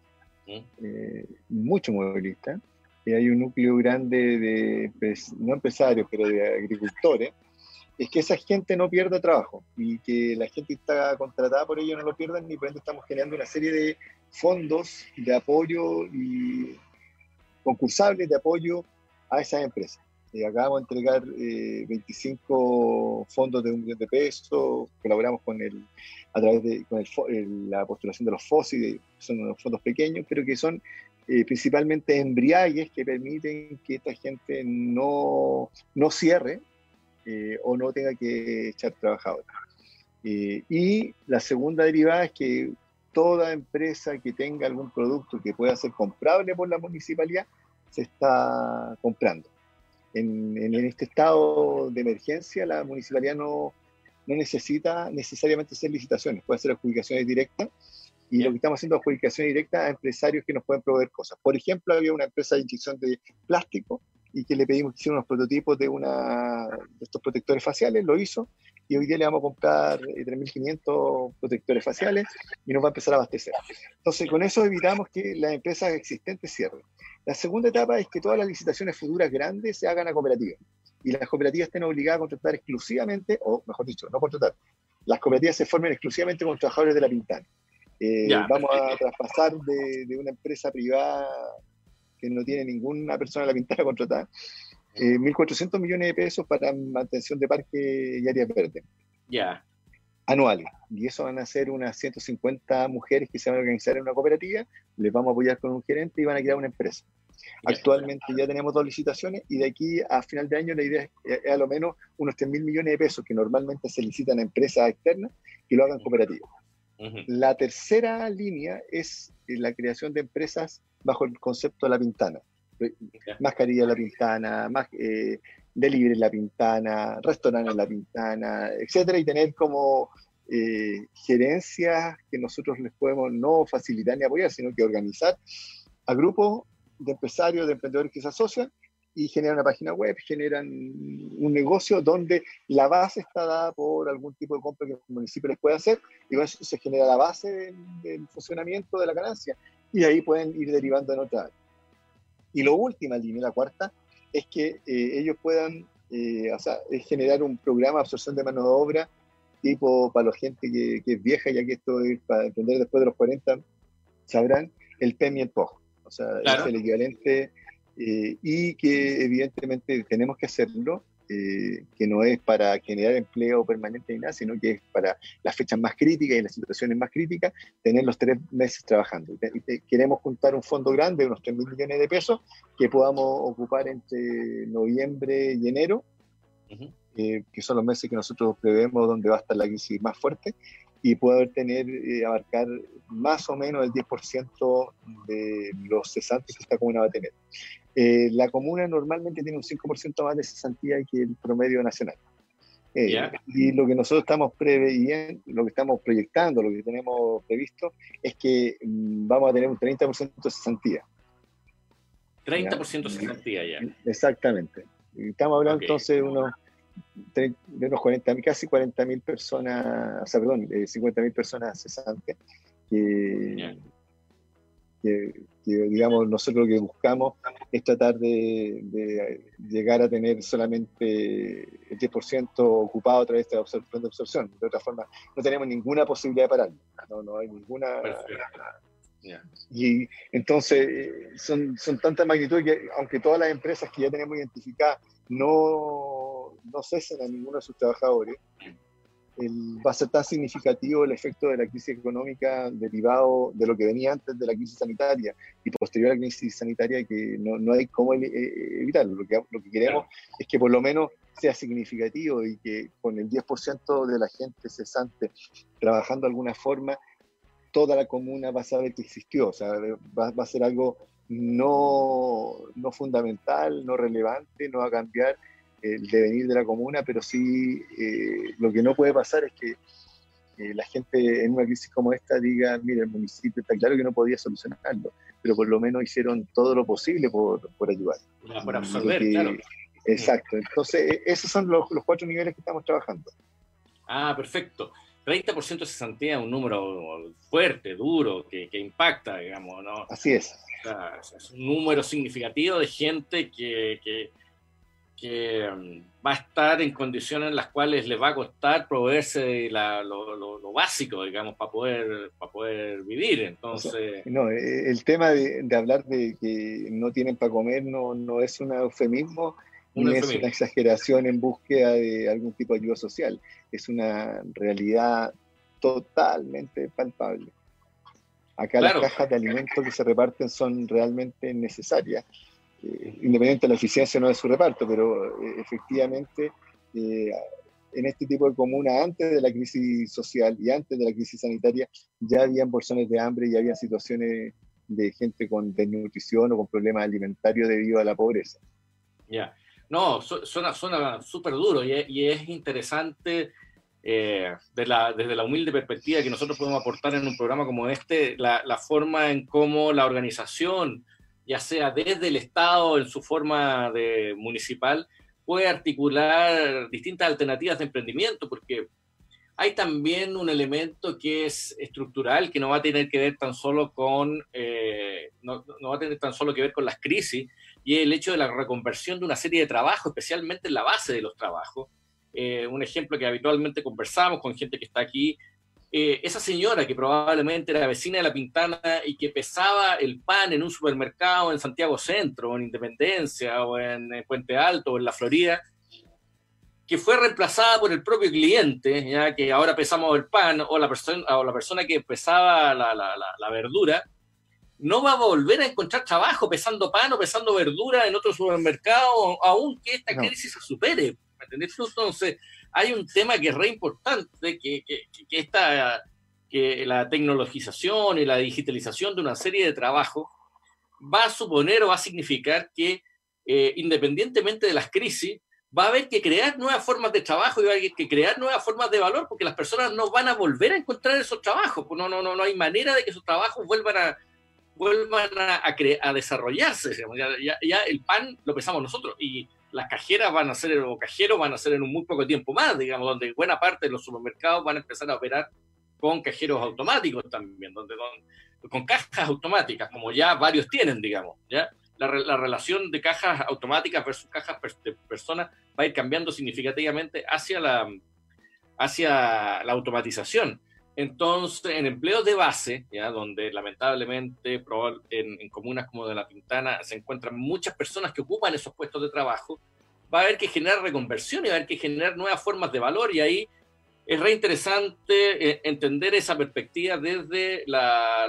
eh, mucho mueblistas, y hay un núcleo grande de, pues, no empresarios, pero de agricultores, es que esa gente no pierda trabajo y que la gente que está contratada por ello no lo pierdan y por ende estamos generando una serie de fondos de apoyo y concursables de apoyo a esas empresas. Eh, acabamos de entregar 25 eh, fondos de un millón de pesos, colaboramos con el, a través de con la postulación de los FOSI, son unos fondos pequeños, pero que son eh, principalmente embriagues que permiten que esta gente no, no cierre o no tenga que echar trabajadores. y la segunda derivada es que toda empresa que tenga algún producto que pueda ser comprable por la municipalidad se está comprando en, este estado de emergencia la municipalidad no, no necesita necesariamente hacer licitaciones, puede hacer adjudicaciones directas y lo que estamos haciendo es adjudicaciones directas a empresarios que nos pueden proveer cosas. Por ejemplo, había una empresa de inyección de plástico y que le pedimos que hiciera unos prototipos de, una, de estos protectores faciales, lo hizo, y hoy día le vamos a comprar 3.500 eh, protectores faciales y nos va a empezar a abastecer. Entonces, con eso evitamos que las empresas existentes cierren. La segunda etapa es que todas las licitaciones futuras grandes se hagan a cooperativas y las cooperativas estén obligadas a contratar exclusivamente, o mejor dicho, no contratar, las cooperativas se formen exclusivamente con trabajadores de la Pintana. Eh, vamos a traspasar de, de, una empresa privada que no tiene ninguna persona de la Pintana contratada, eh, 1.400 millones de pesos para mantención de parque y áreas verdes. Ya. anuales. Y eso van a ser unas 150 mujeres que se van a organizar en una cooperativa, les vamos a apoyar con un gerente y van a crear una empresa. Actualmente ya tenemos dos licitaciones y de aquí a final de año la idea es, a lo menos unos 3 mil millones de pesos que normalmente se licitan a empresas externas que lo hagan cooperativas. La tercera línea es la creación de empresas bajo el concepto de la pintana. Mascarilla la pintana, más, eh, delivery la pintana, restaurante en la pintana, etcétera, y tener como eh, gerencias que nosotros les podemos no facilitar ni apoyar, sino que organizar a grupos de empresarios, de emprendedores que se asocian y generan una página web, generan un negocio donde la base está dada por algún tipo de compra que el municipio les puede hacer y con eso se genera la base del, funcionamiento de la ganancia y ahí pueden ir derivando en otra área. Y la última línea, la cuarta, es que eh, ellos puedan eh, o sea, generar un programa de absorción de mano de obra tipo para la gente que, es vieja, ya que esto es para emprender después de los 40, sabrán, el PEM y el POG. O sea, es el equivalente eh, y que evidentemente tenemos que hacerlo, eh, que no es para generar empleo permanente ni nada, sino que es para las fechas más críticas y las situaciones más críticas, tener los tres meses trabajando. Queremos juntar un fondo grande, unos 3 mil millones de pesos, que podamos ocupar entre noviembre y enero, eh, que son los meses que nosotros prevemos donde va a estar la crisis más fuerte, y poder tener, abarcar más o menos el 10% de los cesantes que esta comuna va a tener. Eh, la comuna normalmente tiene un 5% más de cesantía que el promedio nacional. Eh, y lo que nosotros estamos preveyendo, lo que estamos proyectando, lo que tenemos previsto, es que mm, vamos a tener un 30% de cesantía. 30% de cesantía ya. Exactamente. Estamos hablando entonces de unos, de unos 40, casi 40 mil personas, o sea, perdón, 50 mil personas cesantes que, que, digamos, nosotros lo que buscamos es tratar de, llegar a tener solamente el 10% ocupado a través de la de absorción. De otra forma, no tenemos ninguna posibilidad de pararlo. No, no hay ninguna... Y entonces son, son tantas magnitudes que aunque todas las empresas que ya tenemos identificadas no, no cesen a ninguno de sus trabajadores, va a ser tan significativo el efecto de la crisis económica derivado de lo que venía antes de la crisis sanitaria y posterior a la crisis sanitaria que no, no hay cómo eh, evitarlo. Lo que, lo que queremos es que por lo menos sea significativo y que con el 10% de la gente cesante trabajando de alguna forma, toda la comuna va a saber que existió, o sea, va, va a ser algo no, no fundamental, no relevante, no va a cambiar el devenir de la comuna, pero sí eh, lo que no puede pasar es que eh, la gente en una crisis como esta diga, mire, el municipio está claro que no podía solucionarlo, pero por lo menos hicieron todo lo posible por, por ayudar. Por absorber, claro. Exacto, entonces e, esos son los, los, cuatro niveles que estamos trabajando. Ah, perfecto. 30% de cesantía es un número fuerte, duro, que, que impacta, digamos, ¿no? Así es. es un número significativo de gente que, que que mm, va a estar en condiciones en las cuales le va a costar proveerse lo, básico, digamos, para poder, para poder vivir. Entonces... no, eh, el tema de, hablar de que no tienen para comer no, no es un eufemismo, no es una exageración en búsqueda de algún tipo de ayuda social, es una realidad totalmente palpable. Acá las cajas de alimentos que se reparten son realmente necesarias eh, independiente de la eficiencia no de su reparto, pero eh, efectivamente eh, en este tipo de comunas, antes de la crisis social y antes de la crisis sanitaria, ya habían bolsones de hambre y había situaciones de gente con desnutrición o con problemas alimentarios debido a la pobreza. Ya, no, suena súper duro y, es interesante de la, desde la humilde perspectiva que nosotros podemos aportar en un programa como este, la, la forma en cómo la organización ya sea desde el Estado en su forma de municipal, puede articular distintas alternativas de emprendimiento, porque hay también un elemento que es estructural, que no va a tener que ver tan solo con, eh, no, va a tener tan solo que ver con las crisis, y el hecho de la reconversión de una serie de trabajos, especialmente en la base de los trabajos. Eh, un ejemplo que habitualmente conversamos con gente que está aquí eh, esa señora que probablemente era vecina de La Pintana y que pesaba el pan en un supermercado en Santiago Centro, o en Independencia, o en, Puente Alto, o en La Florida, que fue reemplazada por el propio cliente, ya que ahora pesamos el pan, o la, persona, o la persona que pesaba la, la, la, verdura, no va a volver a encontrar trabajo pesando pan o pesando verdura en otro supermercado, aunque esta crisis se supere. Entonces, hay un tema que es re importante, que, que, que, esta, que la tecnologización y la digitalización de una serie de trabajos va a suponer o va a significar que, eh, independientemente de las crisis, va a haber que crear nuevas formas de trabajo y va a haber que crear nuevas formas de valor porque las personas no van a volver a encontrar esos trabajos. Pues no, no, no, no hay manera de que esos trabajos vuelvan a, vuelvan a, a, desarrollarse. Ya, ya, el pan lo pensamos nosotros y las cajeras van a ser, o cajeros van a ser en un muy poco tiempo más, digamos, donde buena parte de los supermercados van a empezar a operar con cajeros automáticos también, donde, con cajas automáticas, como ya varios tienen, digamos, ¿ya? La, la, relación de cajas automáticas versus cajas de personas va a ir cambiando significativamente hacia la, hacia la automatización. Entonces, en empleos de base, ¿ya? donde lamentablemente en, en, comunas como de La Pintana se encuentran muchas personas que ocupan esos puestos de trabajo, va a haber que generar reconversión y va a haber que generar nuevas formas de valor y ahí es re interesante eh, entender esa perspectiva desde la,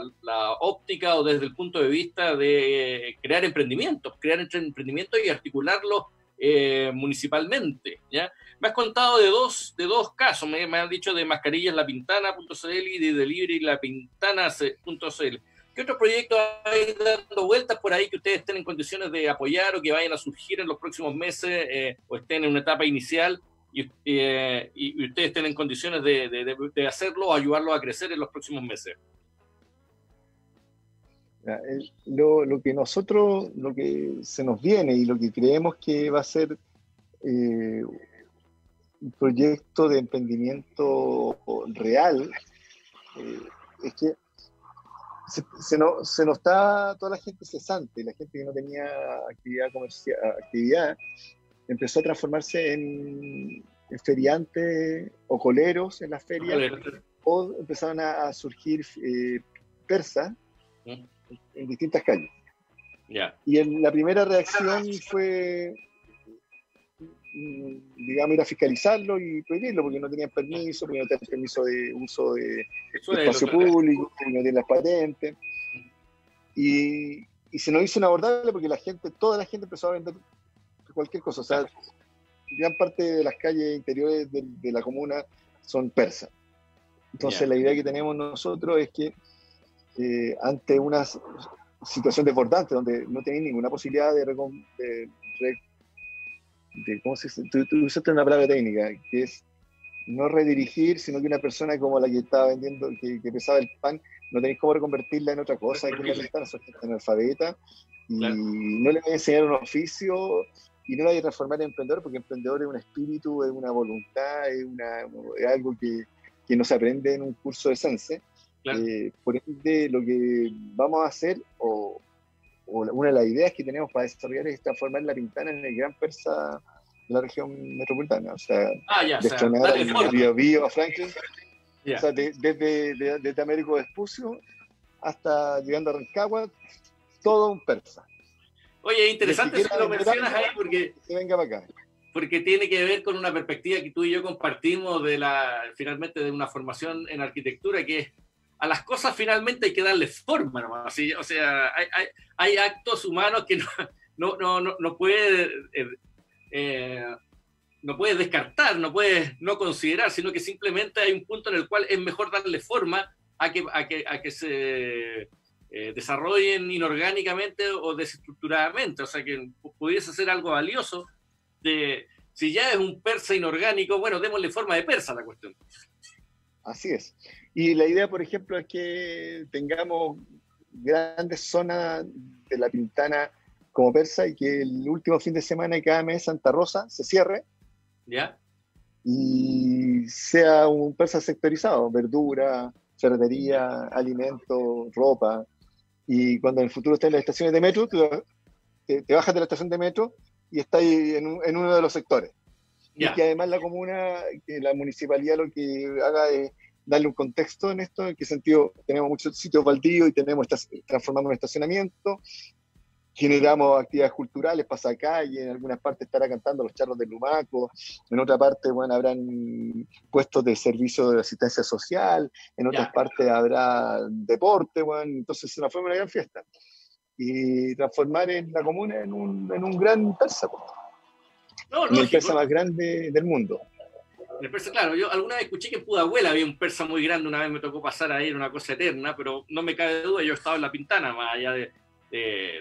óptica o desde el punto de vista de crear emprendimientos, crear emprendimientos y articularlos eh, municipalmente. ¿ya? Me has contado de dos, de dos casos, me, han dicho de mascarillas lapintana.cl y de delivery lapintana.cl. ¿Qué otros proyectos hay dando vueltas por ahí que ustedes estén en condiciones de apoyar o que vayan a surgir en los próximos meses eh, o estén en una etapa inicial y, eh, ustedes estén en condiciones de, hacerlo o ayudarlo a crecer en los próximos meses? Lo, lo, que nosotros, lo que se nos viene y lo que creemos que va a ser eh, proyecto de emprendimiento real, eh, es que se, se, nos, se, nos, está toda la gente cesante, la gente que no tenía actividad comercial, actividad, empezó a transformarse en, en feriantes o coleros en las ferias, o empezaron a, a surgir eh, persas ¿Mm? en distintas calles. Y en la primera reacción fue, digamos, ir a fiscalizarlo y prohibirlo, porque no tenían permiso, porque no tenían permiso de uso de, espacio público, porque no tienen las patentes. Y, y, se nos hizo inabordable porque la gente, toda la gente empezó a vender cualquier cosa. O sea, gran parte de las calles interiores de, la comuna son persas. Entonces, la idea que tenemos nosotros es que eh, ante una situación desbordante donde no tenéis ninguna posibilidad de, de, de, ¿cómo se dice? Tú, usaste una palabra técnica, que es no redirigir, sino que una persona como la que estaba vendiendo, que, que pesaba el pan, no tenéis cómo reconvertirla en otra cosa, hay que ventana, son analfabeta, y no le voy a enseñar un oficio, y no la voy a transformar en emprendedor, porque emprendedor es un espíritu, es una voluntad, es, una, es algo que, que no se aprende en un curso de Sense. Eh, por ende, lo que vamos a hacer, o, una de las ideas que tenemos para desarrollar es transformar la Pintana en el gran persa de la región metropolitana. O sea, ah, ya, destronar el Río Bío a Franklin. O sea, desde, desde Américo Vespucio hasta llegando a Rancagua, todo un persa. Oye, interesante si lo mencionas ahí porque... Que venga para acá porque tiene que ver con una perspectiva que tú y yo compartimos de la finalmente de una formación en arquitectura que es a las cosas finalmente hay que darle forma, ¿no? Así, o sea, hay, hay, hay, actos humanos que no, no, no, no puede, eh, eh, no puedes descartar, no puedes no considerar, sino que simplemente hay un punto en el cual es mejor darle forma a que, a que, a que se eh, desarrollen inorgánicamente o desestructuradamente. O sea, que pudiese ser algo valioso de, si ya es un persa inorgánico, bueno, démosle forma de persa a la cuestión. Así es. Y la idea, por ejemplo, es que tengamos grandes zonas de la Pintana como persa y que el último fin de semana de cada mes Santa Rosa se cierre. ¿Ya? Y sea un persa sectorizado, verdura, ferretería, alimento, ropa. Y cuando en el futuro estés en las estaciones de metro, te, bajas de la estación de metro y estás en, en uno de los sectores. Y que además la comuna, que la municipalidad lo que haga es darle un contexto en esto, en qué sentido tenemos muchos sitios baldíos y tenemos transformando un estacionamiento generamos actividades culturales, pasacalle, en algunas partes estará cantando los charros de Lumaco, en otra parte, bueno, habrán puestos de servicio de asistencia social, en otras partes habrá deporte, bueno, entonces se nos fue una gran fiesta. Y transformar en la comuna en un, en un gran persa, no, el persa más grande del mundo. El persa, claro, yo alguna vez escuché que en Pudahuela había un persa muy grande, una vez me tocó pasar ahí, era una cosa eterna, pero no me cabe duda, yo estaba en la pintana, más allá de, de,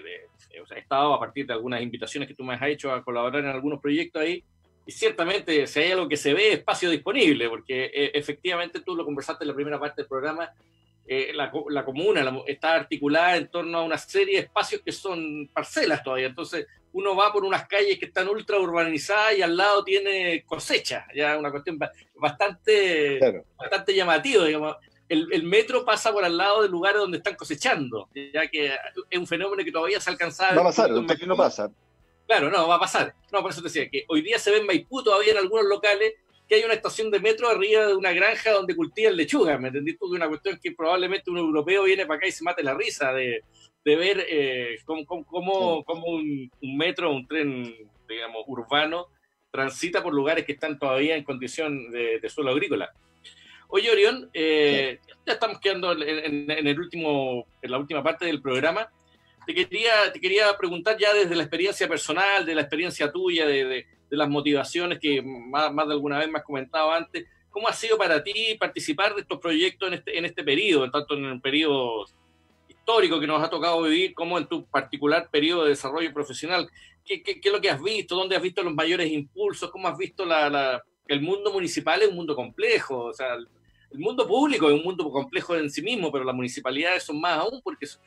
o sea, he estado a partir de algunas invitaciones que tú me has hecho a colaborar en algunos proyectos ahí, y ciertamente si hay algo que se ve, espacio disponible, porque eh, efectivamente tú lo conversaste en la primera parte del programa, eh, la, la, comuna está articulada en torno a una serie de espacios que son parcelas todavía, entonces uno va por unas calles que están ultra urbanizadas y al lado tiene cosecha, ya una cuestión bastante, bastante llamativa, digamos el, metro pasa por al lado del lugar donde están cosechando, ya que es un fenómeno que todavía se alcanzado. Va a pasar, no pasa. Claro, no, va a pasar. No, por eso te decía que hoy día se ve en Maipú todavía en algunos locales que hay una estación de metro arriba de una granja donde cultivan lechuga, ¿me entendiste? Porque una cuestión que probablemente un europeo viene para acá y se mate la risa de, ver eh, cómo, un, metro, un tren, digamos, urbano transita por lugares que están todavía en condición de suelo agrícola. Oye, Orión, eh, ya estamos quedando en, el último, en la última parte del programa. Te quería, te quería preguntar ya desde la experiencia personal, de la experiencia tuya, de, las motivaciones que más, de alguna vez me has comentado antes. ¿Cómo ha sido para ti participar de estos proyectos en este, en este periodo, tanto en el periodo histórico que nos ha tocado vivir, como en tu particular periodo de desarrollo profesional? ¿Qué, qué, es lo que has visto? ¿Dónde has visto los mayores impulsos? ¿Cómo has visto la, el mundo municipal? Es un mundo complejo, o sea, el mundo público es un mundo complejo en sí mismo, pero las municipalidades son más aún porque es,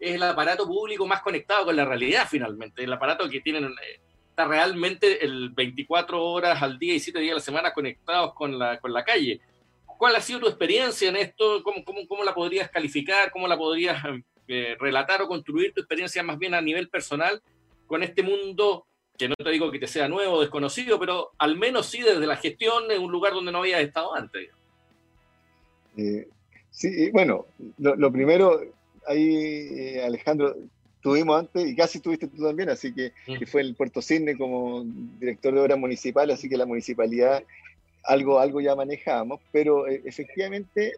el aparato público más conectado con la realidad finalmente, el aparato que tienen, eh, está realmente el 24 horas al día y 7 días a la semana conectados con la, con la calle. ¿Cuál ha sido tu experiencia en esto? ¿Cómo, cómo, cómo la podrías calificar? ¿Cómo la podrías eh, relatar o construir tu experiencia más bien a nivel personal con este mundo que no te digo que te sea nuevo o desconocido, pero al menos sí desde la gestión en un lugar donde no habías estado antes? Eh, sí, bueno, lo, primero, ahí eh, Alejandro, tuvimos antes, y casi tuviste tú también, así que, fue el Puerto Cisne como director de obras municipal, así que la municipalidad algo, algo ya manejamos, pero eh, efectivamente,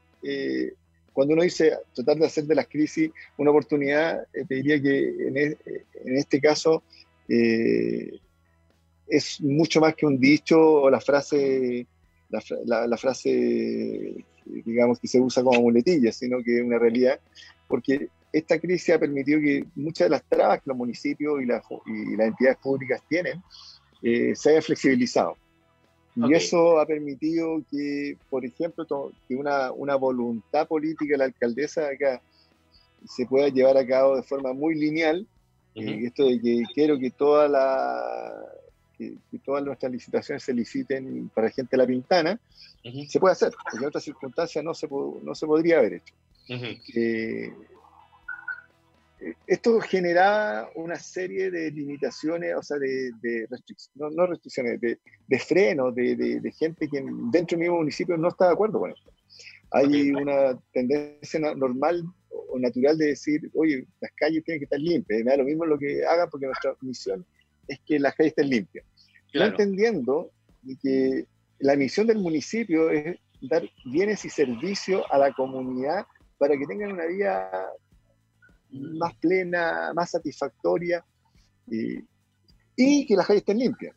cuando uno dice tratar de hacer de las crisis una oportunidad, te diría que en, e, en este caso es mucho más que un dicho o la frase, la, la frase digamos, que se usa como muletilla, sino que es una realidad, porque esta crisis ha permitido que muchas de las trabas que los municipios y, las, y las entidades públicas tienen eh, se hayan flexibilizado. Y eso ha permitido que, por ejemplo, que una, una voluntad política de la alcaldesa acá se pueda llevar a cabo de forma muy lineal. Eh, esto de que quiero que toda la, que, todas nuestras licitaciones se liciten para gente de la Pintana, se puede hacer, porque en otras circunstancias no se, no se podría haber hecho. Eh, esto generaba una serie de limitaciones, o sea, de, restricciones, no, restricciones, de, de frenos, de, gente que dentro del mismo municipio no está de acuerdo con esto. Hay una tendencia normal o natural de decir, oye, las calles tienen que estar limpias, me da lo mismo lo que hagan porque nuestra misión es que las calles estén limpias. Claro. entendiendo que la misión del municipio es dar bienes y servicios a la comunidad para que tengan una vida más plena, más satisfactoria y, que las calles estén limpias.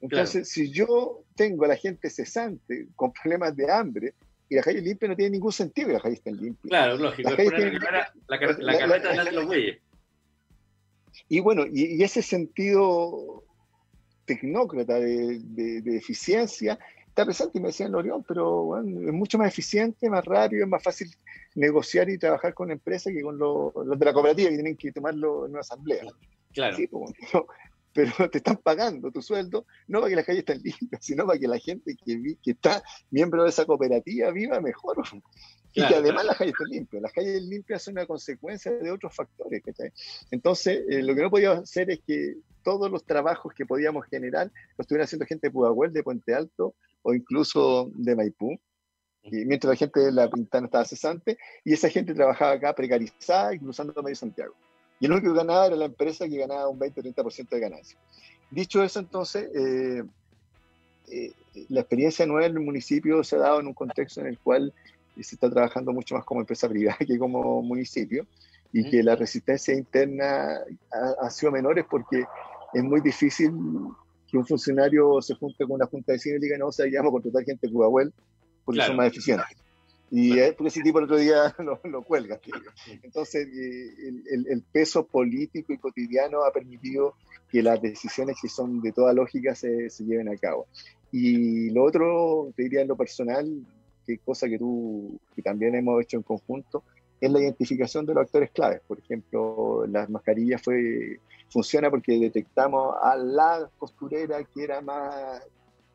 Entonces, si yo tengo a la gente cesante con problemas de hambre y las calles limpias, no tiene ningún sentido que las calles estén limpias. Claro, lógico. la, carreta de los bueyes. Y bueno, y, ese sentido tecnócrata de, eficiencia está presente y me decían Orión, pero es mucho más eficiente, más rápido, es más fácil negociar y trabajar con empresas que con los, de la cooperativa que tienen que tomarlo en una asamblea. Claro. pero, te están pagando tu sueldo no para que las calles estén limpias, sino para que la gente que, que está miembro de esa cooperativa viva mejor y que además las calles estén limpias. Las calles limpias son una consecuencia de otros factores. Entonces, eh, lo que no podíamos hacer es que todos los trabajos que podíamos generar los estuviera haciendo gente de Pudahuel, de Puente Alto o incluso de Maipú. Y mientras la gente de la Pintana estaba cesante, y esa gente trabajaba acá precarizada y cruzando medio Santiago. Y el único que ganaba era la empresa que ganaba un 20 o 30% de ganancia. Dicho eso, entonces, eh, eh, la experiencia nueva en el municipio se ha dado en un contexto en el cual se está trabajando mucho más como empresa privada que como municipio y que la resistencia interna ha, sido menor porque es muy difícil que un funcionario se junte con una junta de cine y diga, no, o sea, vamos a contratar gente de Cubahuel porque son más eficientes. Y porque ese tipo el otro día lo, lo cuelga. Entonces, eh, el, el, peso político y cotidiano ha permitido que las decisiones que son de toda lógica se, se lleven a cabo. Y lo otro, te diría en lo personal, que cosa que tú, que también hemos hecho en conjunto, es la identificación de los actores claves. Por ejemplo, las mascarillas fue, funciona porque detectamos a la costurera que era más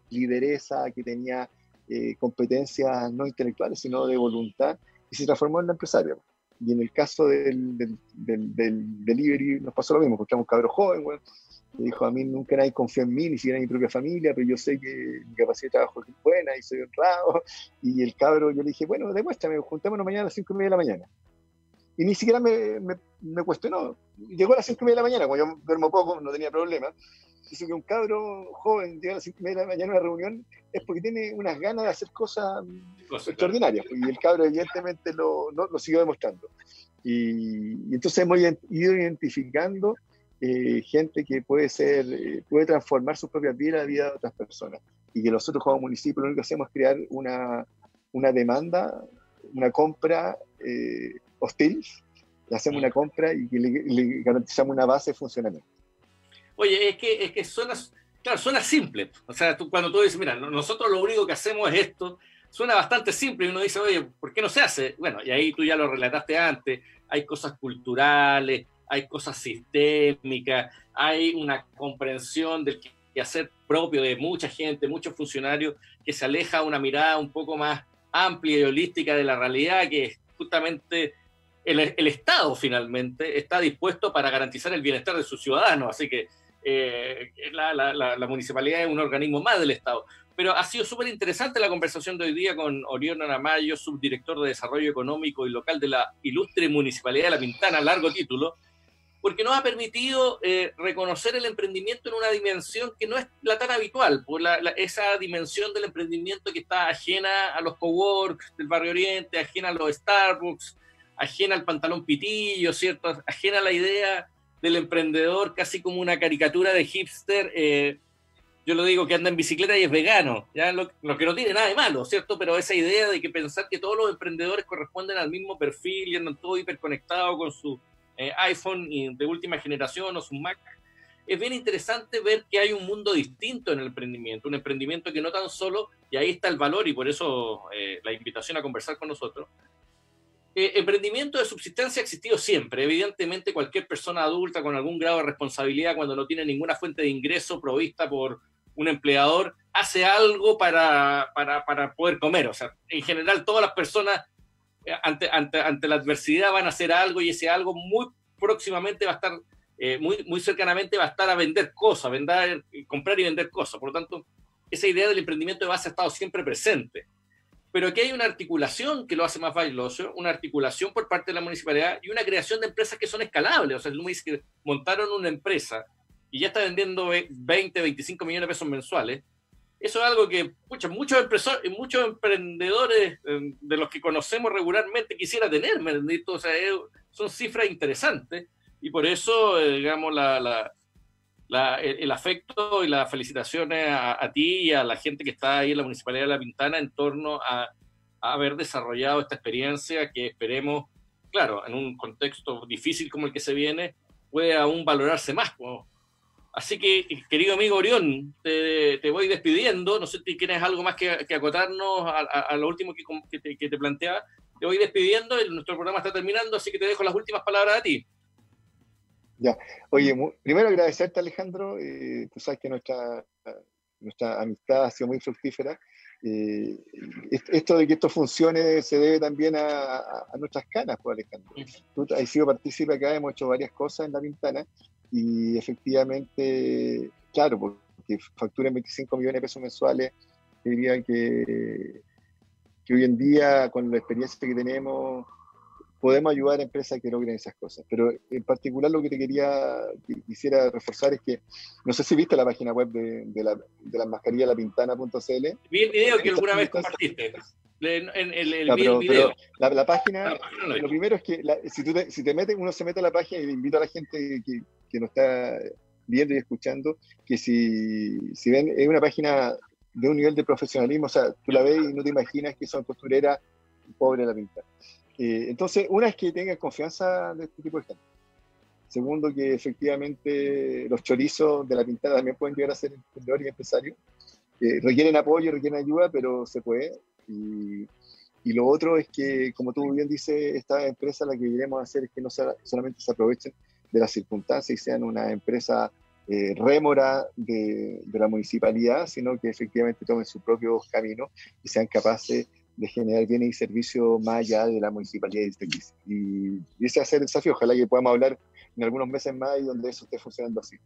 lideresa, que tenía eh, competencias no intelectuales, sino de voluntad, y se transformó en la empresaria. Y en el caso del, del, del, delivery nos pasó lo mismo, encontramos un cabro joven, bueno, dijo, a mí nunca nadie confió en mí, ni siquiera en mi propia familia, pero yo sé que mi capacidad de trabajo es buena y soy honrado. Y el cabro, yo le dije, bueno, demuéstrame, juntémonos mañana a las 5 y media de la mañana. Y ni siquiera me, me, me cuestionó. Llegó a las 5 y media de la mañana, como yo duermo poco, no tenía problema. Dice que un cabro joven llega a las 5 y media de la mañana a una reunión es porque tiene unas ganas de hacer cosas extraordinarias. Y el cabro evidentemente lo, lo siguió demostrando. Y, y, entonces hemos ido identificando eh, gente que puede ser, eh, puede transformar su propia vida y la vida de otras personas. Y que nosotros como municipio lo único que hacemos es crear una, una demanda, una compra eh, hostil, le hacemos una compra y le, garantizamos una base de funcionamiento. Oye, es que, es que suena, claro, suena simple. O sea, tú, cuando tú dices, mira, nosotros lo único que hacemos es esto, suena bastante simple y uno dice, oye, ¿por qué no se hace? Bueno, y ahí tú ya lo relataste antes, hay cosas culturales, hay cosas sistémicas, hay una comprensión del hacer propio de mucha gente, muchos funcionarios, que se aleja una mirada un poco más amplia y holística de la realidad, que es justamente el, Estado finalmente está dispuesto para garantizar el bienestar de sus ciudadanos, así que eh, la, la, municipalidad es un organismo más del Estado. Pero ha sido súper interesante la conversación de hoy día con Orión Anamayo, subdirector de Desarrollo Económico y Local de la ilustre Municipalidad de La Pintana, largo título, porque nos ha permitido eh, reconocer el emprendimiento en una dimensión que no es la tan habitual, por esa dimensión del emprendimiento que está ajena a los coworks del Barrio Oriente, ajena a los Starbucks, ajena al pantalón pitillo, ¿cierto? Ajena a la idea del emprendedor casi como una caricatura de hipster. Eh, yo lo digo que anda en bicicleta y es vegano, ¿ya? Lo, que no tiene nada de malo, ¿cierto? Pero esa idea de que pensar que todos los emprendedores corresponden al mismo perfil y andan todo hiperconectado con su eh, iPhone de última generación o su Mac, es bien interesante ver que hay un mundo distinto en el emprendimiento, un emprendimiento que no tan solo, y ahí está el valor y por eso eh, la invitación a conversar con nosotros, eh, emprendimiento de subsistencia ha existido siempre. Evidentemente, cualquier persona adulta con algún grado de responsabilidad, cuando no tiene ninguna fuente de ingreso provista por un empleador, hace algo para, para, para poder comer. O sea, en general, todas las personas ante, ante, la adversidad van a hacer algo y ese algo muy próximamente va a estar, eh, muy, muy cercanamente va a estar a vender cosas, vender, comprar y vender cosas. Por lo tanto, esa idea del emprendimiento de base ha estado siempre presente. Pero aquí hay una articulación que lo hace más valioso, una articulación por parte de la municipalidad y una creación de empresas que son escalables. O sea, el dice que montaron una empresa y ya está vendiendo 20, 25 millones de pesos mensuales eso es algo que muchos, muchos emprendedores eh, de los que conocemos regularmente quisiera tener, ¿me O sea, son cifras interesantes y por eso, eh, digamos, la, la, el, afecto y las felicitaciones a, ti y a la gente que está ahí en la Municipalidad de La Pintana en torno a, haber desarrollado esta experiencia que esperemos, claro, en un contexto difícil como el que se viene, puede aún valorarse más. Así que, querido amigo Orión, te, voy despidiendo. No sé si tienes algo más que, acotarnos a, lo último que, te, planteaba. Te voy despidiendo, nuestro programa está terminando, así que te dejo las últimas palabras a ti. Ya, oye, primero agradecerte Alejandro, eh, tú sabes que nuestra, nuestra amistad ha sido muy fructífera. Eh, esto de que esto funcione se debe también a, nuestras canas, pues Alejandro. Tú has sido partícipe acá, hemos hecho varias cosas en la ventana y efectivamente, claro, porque facturan 25 millones de pesos mensuales, diría que, que hoy en día, con la experiencia que tenemos, podemos ayudar a empresas que logren esas cosas. Pero en particular lo que te quería, quisiera reforzar es que, no sé si viste la página web de, de la, de la mascarilla lapintana.cl. Vi el video que alguna vez compartiste. En, el, video. la, página, lo primero es que si, tú te, si te metes, uno se mete a la página y invito a la gente que, que nos está viendo y escuchando, que si, si ven, es una página de un nivel de profesionalismo, o sea, tú la ves y no te imaginas que son costureras pobres la pinta. Eh, entonces, una es que tengas confianza de este tipo de gente. Segundo, que efectivamente los chorizos de la pintada también pueden llegar a ser emprendedores y empresarios. Eh, requieren apoyo, requieren ayuda, pero se puede. Y, y, lo otro es que, como tú bien dices, esta empresa la que queremos hacer es que no solamente se aprovechen de las circunstancias y sean una empresa eh, rémora de, de, la municipalidad, sino que efectivamente tomen su propio camino y sean capaces de generar bienes y servicios más allá de la municipalidad Y, y ese va a ser el desafío. Ojalá que podamos hablar en algunos meses más y donde eso esté funcionando así.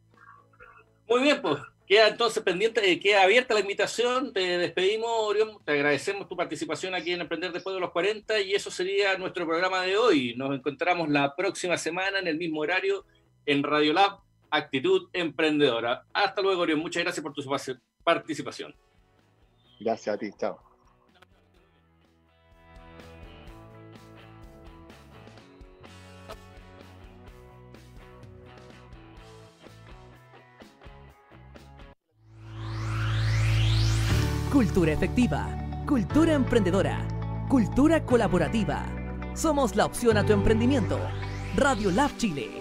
Muy bien, pues queda entonces pendiente, eh, queda abierta la invitación. Te despedimos, Orión. Te agradecemos tu participación aquí en Emprender Después de los 40 y eso sería nuestro programa de hoy. Nos encontramos la próxima semana en el mismo horario en Radio Lab Actitud Emprendedora. Hasta luego, Orión. Muchas gracias por tu participación. Gracias a ti. Chao. Cultura efectiva, cultura emprendedora, cultura colaborativa. Somos la opción a tu emprendimiento. Radio Lab Chile